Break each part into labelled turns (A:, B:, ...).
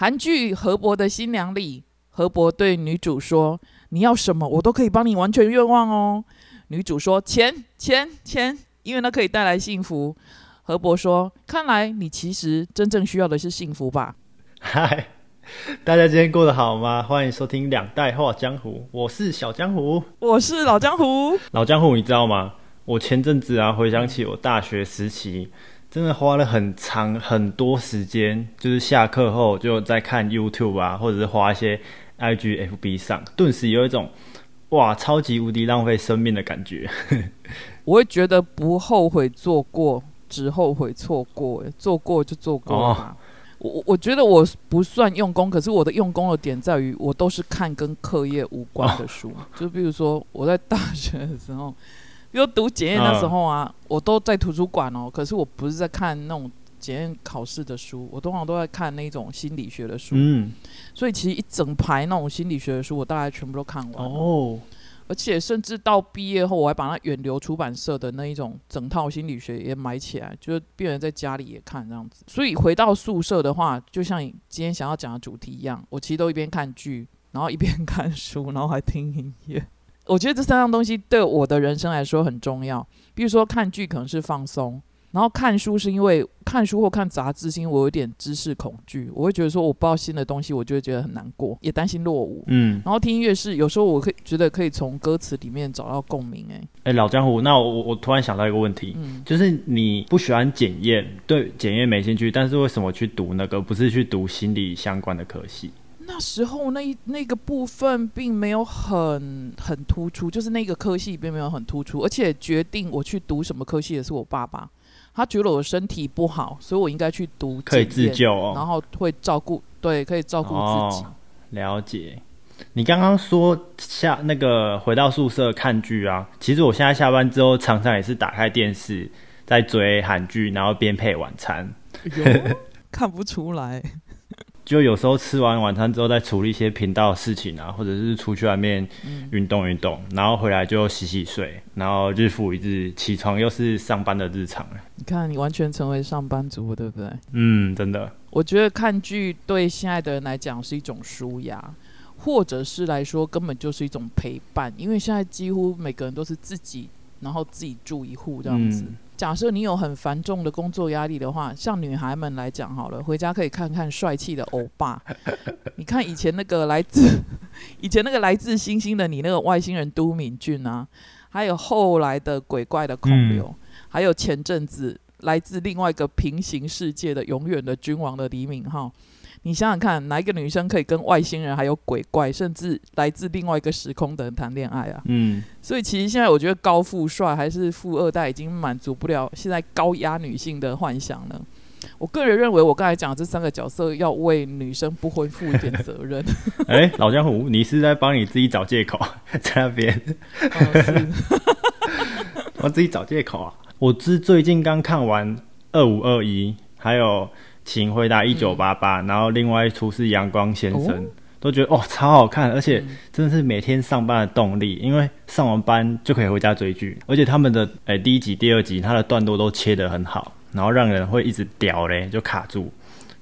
A: 韩剧《河伯的新娘》里，河伯对女主说：“你要什么，我都可以帮你完全愿望哦。”女主说：“钱，钱，钱，因为那可以带来幸福。”河伯说：“看来你其实真正需要的是幸福吧？”
B: 嗨，大家今天过得好吗？欢迎收听《两代话江湖》，我是小江湖，
A: 我是老江湖。
B: 老江湖，你知道吗？我前阵子啊，回想起我大学时期，真的花了很长很多时间，就是下课后就在看 YouTube 啊，或者是花一些 IG、FB 上，顿时有一种哇，超级无敌浪费生命的感觉。
A: 我会觉得不后悔做过，只后悔错过。做过就做过吧。我我觉得我不算用功，可是我的用功的点在于，我都是看跟课业无关的书。就比如说我在大学的时候，比如读检验的时候啊，我都在图书馆哦。可是我不是在看那种检验考试的书，我通常都在看那种心理学的书。嗯，所以其实一整排那种心理学的书，我大概全部都看完哦。而且甚至到毕业后，我还把它远流出版社的那一种整套心理学也买起来，就是病人在家里也看这样子。所以回到宿舍的话，就像你今天想要讲的主题一样，我其实都一边看剧，然后一边看书，然后还听音乐。我觉得这三样东西对我的人生来说很重要。比如说看剧可能是放松。然后看书是因为看书或看杂志，是因为我有点知识恐惧，我会觉得说我不知道新的东西，我就会觉得很难过，也担心落伍。嗯，然后听音乐是有时候我可以觉得可以从歌词里面找到共鸣。哎，
B: 哎，老江湖，那我我突然想到一个问题，就是你不喜欢检验，对检验没兴趣，但是为什么去读那个？不是去读心理相关的科系？
A: 那时候那那个部分并没有很很突出，就是那个科系并没有很突出，而且决定我去读什么科系的是我爸爸。他觉得我身体不好，所以我应该去读，
B: 可以自救哦，
A: 然后会照顾，对，可以照顾自己。
B: 了解。你刚刚说下那个回到宿舍看剧啊，其实我现在下班之后常常也是打开电视在追韩剧，然后边配晚餐。
A: 看不出来。
B: 就有时候吃完晚餐之后，再处理一些频道的事情啊，或者是出去外面运动运动，然后回来就洗洗睡，然后日复一日，起床又是上班的日常
A: 你看，你完全成为上班族，对不对？
B: 嗯，真的。
A: 我觉得看剧对现在的人来讲是一种舒压，或者是来说根本就是一种陪伴，因为现在几乎每个人都是自己，然后自己住一户这样子。假设你有很繁重的工作压力的话，像女孩们来讲好了，回家可以看看帅气的欧巴。你看以前那个来自 以前那个来自星星的你那个外星人都敏俊啊，还有后来的鬼怪的孔刘，还有前阵子来自另外一个平行世界的永远的君王的李敏镐。你想想看，哪一个女生可以跟外星人、还有鬼怪，甚至来自另外一个时空的人谈恋爱啊？嗯，所以其实现在我觉得高富帅还是富二代已经满足不了现在高压女性的幻想了。我个人认为，我刚才讲这三个角色要为女生不婚负一点责任。
B: 哎，老江湖，你是在帮你自己找借口，在那边？我自己找借口啊！我是最近刚看完二五二一，还有。请回答一九八八，然后另外一出是阳光先生，都觉得哦超好看，而且真的是每天上班的动力，因为上完班就可以回家追剧，而且他们的诶第一集、第二集，它的段落都切得很好，然后让人会一直屌嘞，就卡住，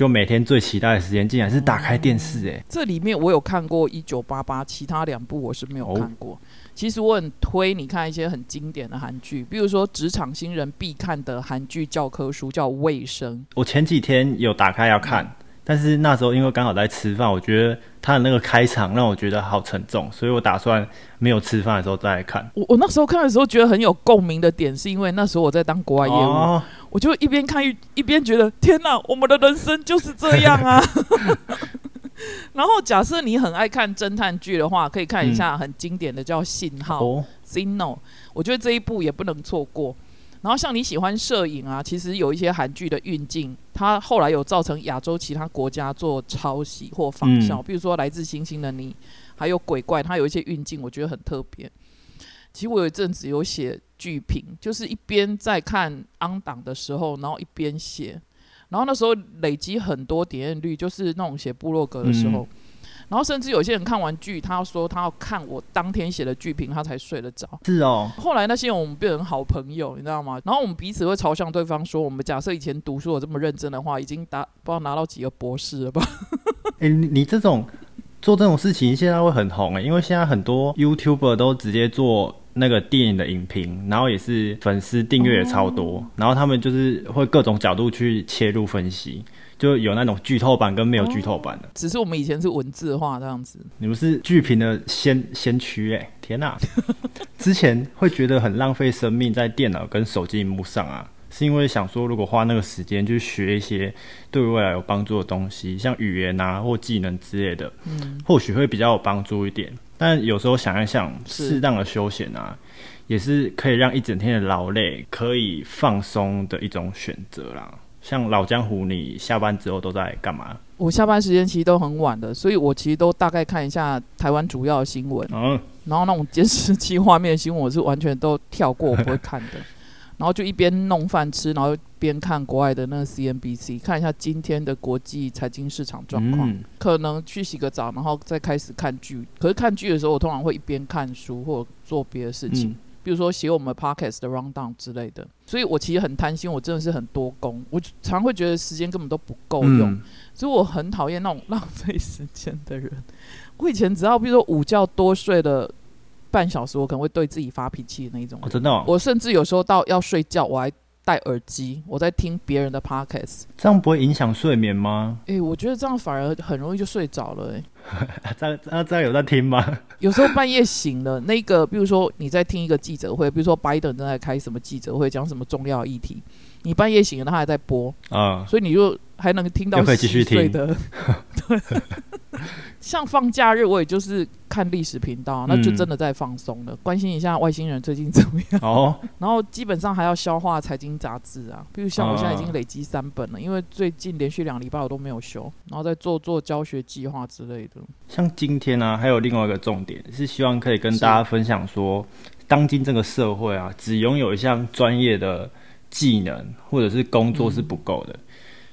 B: 就每天最期待的时间竟然是打开电视诶。
A: 这里面我有看过一九八八，其他两部我是没有看过。其实我很推你看一些很经典的韩剧，比如说职场新人必看的韩剧教科书叫《卫生》。
B: 我前几天有打开要看，但是那时候因为刚好在吃饭，我觉得他的那个开场让我觉得好沉重，所以我打算没有吃饭的时候再来看。
A: 我我那时候看的时候觉得很有共鸣的点，是因为那时候我在当国外业务，我就一边看一一边觉得天哪，我们的人生就是这样啊。然后，假设你很爱看侦探剧的话，可以看一下很经典的叫《信号》（Signal）。我觉得这一部也不能错过。然后，像你喜欢摄影啊，其实有一些韩剧的运镜，它后来有造成亚洲其他国家做抄袭或仿效。比如说《来自星星的你》，还有《鬼怪》，它有一些运镜，我觉得很特别。其实我有一阵子有写剧评，就是一边在看《安档》的时候，然后一边写。然后那时候累积很多点阅率，就是那种写部落格的时候。然后甚至有些人看完剧，他说他要看我当天写的剧评，他才睡得着。
B: 是哦。
A: 后来那些人我们变成好朋友，你知道吗？然后我们彼此会嘲笑对方说：“我们假设以前读书有这么认真的话，已经达不知道拿到几个博士了吧？”
B: 哎，你这种做这种事情现在会很红哎，因为现在很多 YouTuber 都直接做那个电影的影评，然后也是粉丝订阅也超多，然后他们就是会各种角度去切入分析。就有那种剧透版跟没有剧透版的，
A: 只是我们以前是文字化这样子。
B: 你们是剧评的先先驱哎，天哪！之前会觉得很浪费生命在电脑跟手机荧幕上啊，是因为想说如果花那个时间去学一些对未来有帮助的东西，像语言啊或技能之类的，嗯，或许会比较有帮助一点。但有时候想一想，适当的休闲啊，也是可以让一整天的劳累可以放松的一种选择啦。像老江湖，你下班之后都在干嘛？
A: 我下班时间其实都很晚的，所以我其实都大概看一下台湾主要的新闻。嗯，然后那种监视器画面的新闻，我是完全都跳过，不会看的。然后就一边弄饭吃，然后边看国外的那个 CNBC，看一下今天的国际财经市场状况。可能去洗个澡，然后再开始看剧。可是看剧的时候，我通常会一边看书或做别的事情。比如说写我们 podcast 的 rundown 之类的，所以我其实很贪心，我真的是很多工，我常会觉得时间根本都不够用，所以我很讨厌那种浪费时间的人。我以前只要比如说午觉多睡了半小时，我可能会对自己发脾气的那一种。
B: 真的，
A: 我甚至有时候到要睡觉，我还。戴耳机，我在听别人的 podcast，
B: 这样不会影响睡眠吗？
A: 哎，我觉得这样反而很容易就睡着了。
B: 哎，这样这样有在听吗？
A: 有时候半夜醒了，那个比如说你在听一个记者会，比如说拜登正在开什么记者会，讲什么重要议题，你半夜醒了，他还在播啊，所以你就还能听到，
B: 可以继续听
A: 的。对。像放假日，我也就是看历史频道，那就真的在放松了，关心一下外星人最近怎么样。哦，然后基本上还要消化财经杂志啊，比如像我现在已经累积三本了，因为最近连续两礼拜我都没有休，然后再做做教学计划之类的。
B: 像今天呢，还有另外一个重点是希望可以跟大家分享说，当今这个社会啊，只拥有一项专业的技能或者是工作是不够的。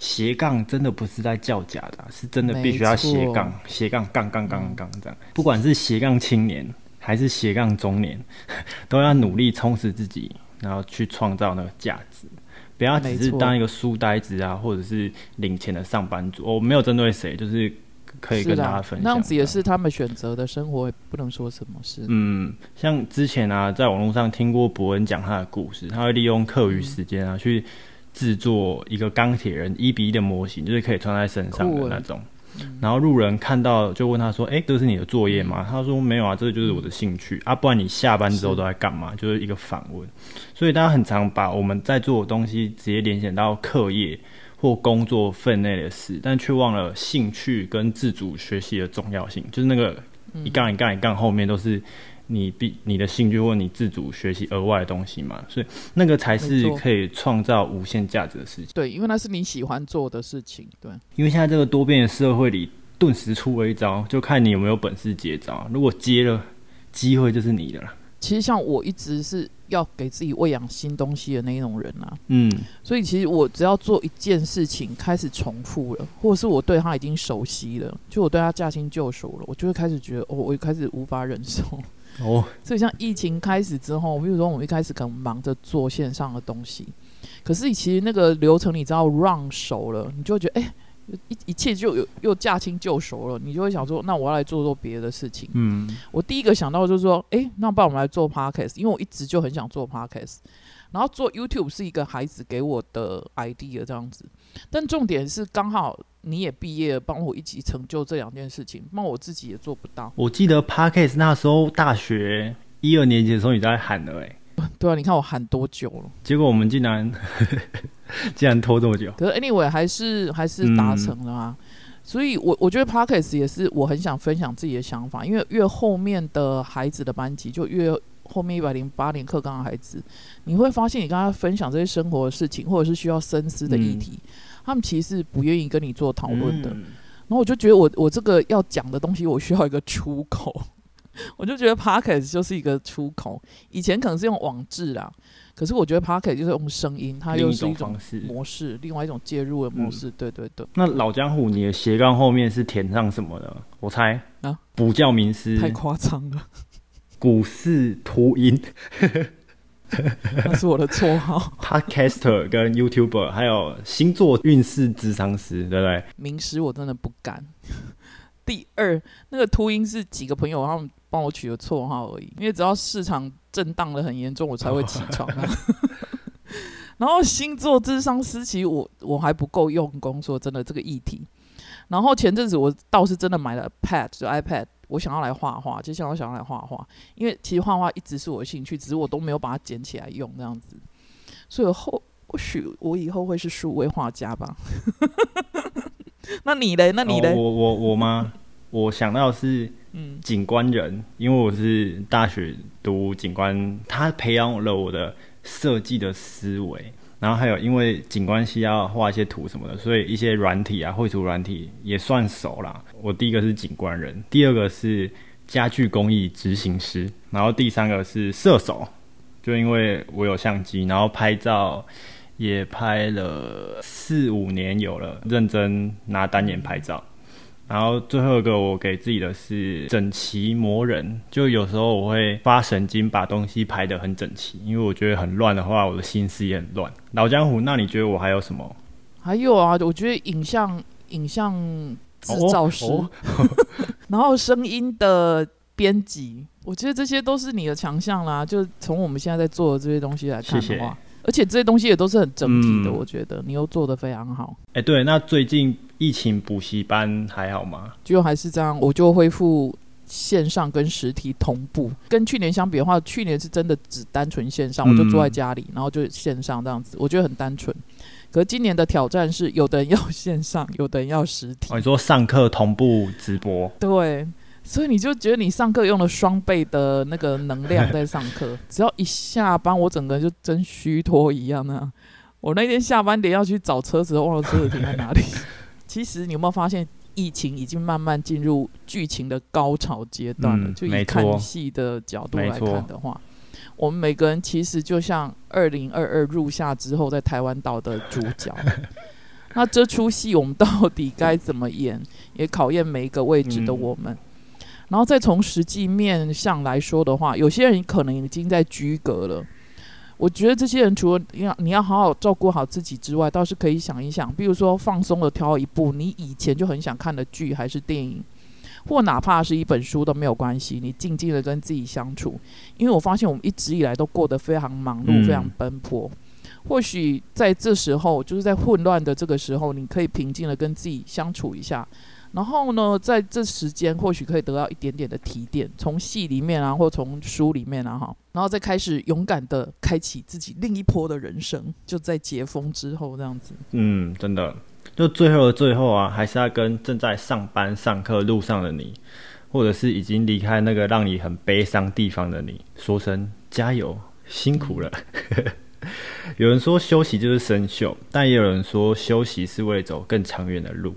B: 斜杠真的不是在叫假的，是真的必须要斜杠，斜杠杠杠杠杠这样。不管是斜杠青年还是斜杠中年，都要努力充实自己，然后去创造那个价值，不要只是当一个书呆子啊，或者是领钱的上班族。我没有针对谁，就是可以跟大家分享。
A: 那样子也是他们选择的生活，不能说什么事。
B: 嗯，像之前啊，在网络上听过伯恩讲他的故事，他会利用课余时间啊去。制作一个钢铁人一比一的模型，就是可以穿在身上的那种。然后路人看到就问他说：“哎，这是你的作业吗？”他说：“没有啊，这就是我的兴趣啊。不然你下班之后都在干嘛？”就是一个反问。所以大家很常把我们在做的东西直接联想到课业或工作分内的事，但却忘了兴趣跟自主学习的重要性。就是那个一杠一杠一杠后面都是。你必你的兴趣或你自主学习额外的东西嘛，所以那个才是可以创造无限价值的事情。
A: 对，因为那是你喜欢做的事情。对，
B: 因为现在这个多变的社会里，顿时出了一招，就看你有没有本事接招。如果接了，机会就是你的了。
A: 其实像我一直是要给自己喂养新东西的那一种人啊，嗯，所以其实我只要做一件事情开始重复了，或者是我对他已经熟悉了，就我对他驾轻就熟了，我就会开始觉得，哦，我开始无法忍受。哦，所以像疫情开始之后，比如说我们一开始可能忙着做线上的东西，可是其实那个流程你知道 run 熟了，你就会觉得哎，一一切就有又驾轻就熟了，你就会想说，那我要来做做别的事情。嗯，我第一个想到就是说，哎，那不然我们来做 podcast，因为我一直就很想做 podcast。然后做 YouTube 是一个孩子给我的 idea 这样子，但重点是刚好你也毕业了，帮我一起成就这两件事情，那我自己也做不到。
B: 我记得 Podcast 那时候大学一二年级的时候你在喊的哎，
A: 对啊，你看我喊多久了？
B: 结果我们竟然 竟然拖这么久。
A: 可是 Anyway 还是还是达成了啊，所以我我觉得 Podcast 也是我很想分享自己的想法，因为越后面的孩子的班级就越。后面一百零八年课纲的孩子，你会发现你跟他分享这些生活的事情，或者是需要深思的议题，他们其实是不愿意跟你做讨论的。然后我就觉得，我我这个要讲的东西，我需要一个出口。我就觉得 p o c k e t 就是一个出口。以前可能是用网志啦，可是我觉得 p o c k e t 就是用声音，它又是一种模式，另外一种介入的模式。对对对。
B: 那老江湖，你的斜杠后面是填上什么的？我猜啊，补教名师。
A: 太夸张了。
B: 股市秃鹰，
A: 那是我的绰号。
B: Podcaster 跟 YouTuber，还有星座运势智商师，对不对？
A: 名师我真的不敢。第二，那个秃鹰是几个朋友他们帮我取的绰号而已，因为只要市场震荡的很严重，我才会起床。然后星座智商师，其实我我还不够用功，说真的这个议题。然后前阵子我倒是真的买了 Pad，就 iPad，我想要来画画，就想要想要来画画，因为其实画画一直是我的兴趣，只是我都没有把它捡起来用这样子。所以后或许我以后会是数位画家吧。那你嘞？那你嘞？
B: 我我我吗？我想到是景观人，因为我是大学读景观，他培养了我的设计的思维。然后还有，因为景观系要画一些图什么的，所以一些软体啊，绘图软体也算熟啦。我第一个是景观人，第二个是家具工艺执行师，然后第三个是射手。就因为我有相机，然后拍照也拍了四五年有了，认真拿单眼拍照。然后最后一个我给自己的是整齐磨人，就有时候我会发神经把东西排得很整齐，因为我觉得很乱的话，我的心思也很乱。老江湖，那你觉得我还有什么？
A: 还有啊，我觉得影像影像制造师，然后声音的编辑，我觉得这些都是你的强项啦。就从我们现在在做的这些东西来看的话，而且这些东西也都是很整体的，我觉得你又做的非常好。
B: 哎，对，那最近。疫情补习班还好吗？
A: 就还是这样，我就恢复线上跟实体同步。跟去年相比的话，去年是真的只单纯线上，我就坐在家里，然后就线上这样子，我觉得很单纯。可是今年的挑战是，有的人要线上，有的人要实体。
B: 你说上课同步直播？
A: 对，所以你就觉得你上课用了双倍的那个能量 在上课，只要一下班，我整个人就真虚脱一样那我那天下班点要去找车子，忘了车子停在哪里。其实你有没有发现，疫情已经慢慢进入剧情的高潮阶段了？就以看戏的角度来看的话，我们每个人其实就像二零二二入夏之后在台湾岛的主角。那这出戏我们到底该怎么演，也考验每一个位置的我们。然后再从实际面上来说的话，有些人可能已经在居隔了。我觉得这些人除了要你要好好照顾好自己之外，倒是可以想一想，比如说放松的挑一部你以前就很想看的剧，还是电影，或哪怕是一本书都没有关系。你静静的跟自己相处，因为我发现我们一直以来都过得非常忙碌，非常奔波。或许在这时候，就是在混乱的这个时候，你可以平静的跟自己相处一下。然后呢，在这时间或许可以得到一点点的提点，从戏里面啊，或从书里面啊，哈，然后再开始勇敢的开启自己另一波的人生，就在解封之后这样子。
B: 嗯，真的，就最后的最后啊，还是要跟正在上班上课路上的你，或者是已经离开那个让你很悲伤地方的你，说声加油，辛苦了。有人说休息就是生锈，但也有人说休息是为了走更长远的路。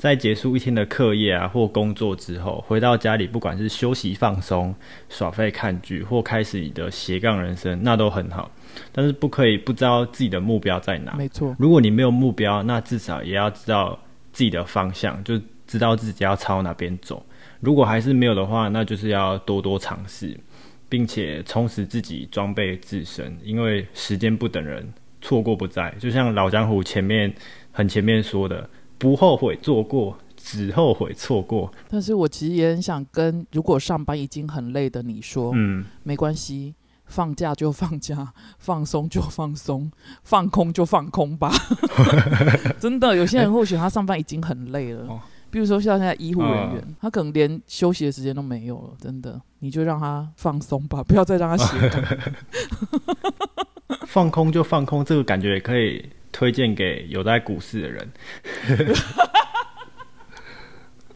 B: 在结束一天的课业啊或工作之后，回到家里，不管是休息放松、耍废看剧，或开始你的斜杠人生，那都很好。但是不可以不知道自己的目标在哪。
A: 没错，
B: 如果你没有目标，那至少也要知道自己的方向，就知道自己要朝哪边走。如果还是没有的话，那就是要多多尝试，并且充实自己，装备自身。因为时间不等人，错过不再。就像老江湖前面很前面说的。不后悔做过，只后悔错过。
A: 但是我其实也很想跟如果上班已经很累的你说，嗯，没关系，放假就放假，放松就放松，放空就放空吧。真的，有些人或许他上班已经很累了，比如说像现在医护人员，他可能连休息的时间都没有了。真的，你就让他放松吧，不要再让他写。
B: 放空就放空，这个感觉也可以。推荐给有在股市的人。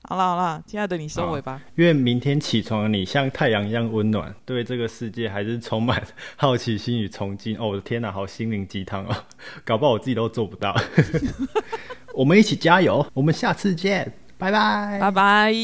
A: 好了好了，亲爱的，你收尾吧。
B: 愿明天起床的你像太阳一样温暖，对这个世界还是充满好奇心与崇敬。哦，我的天哪，好心灵鸡汤哦，搞不好我自己都做不到。我们一起加油，我们下次见，拜拜，
A: 拜拜。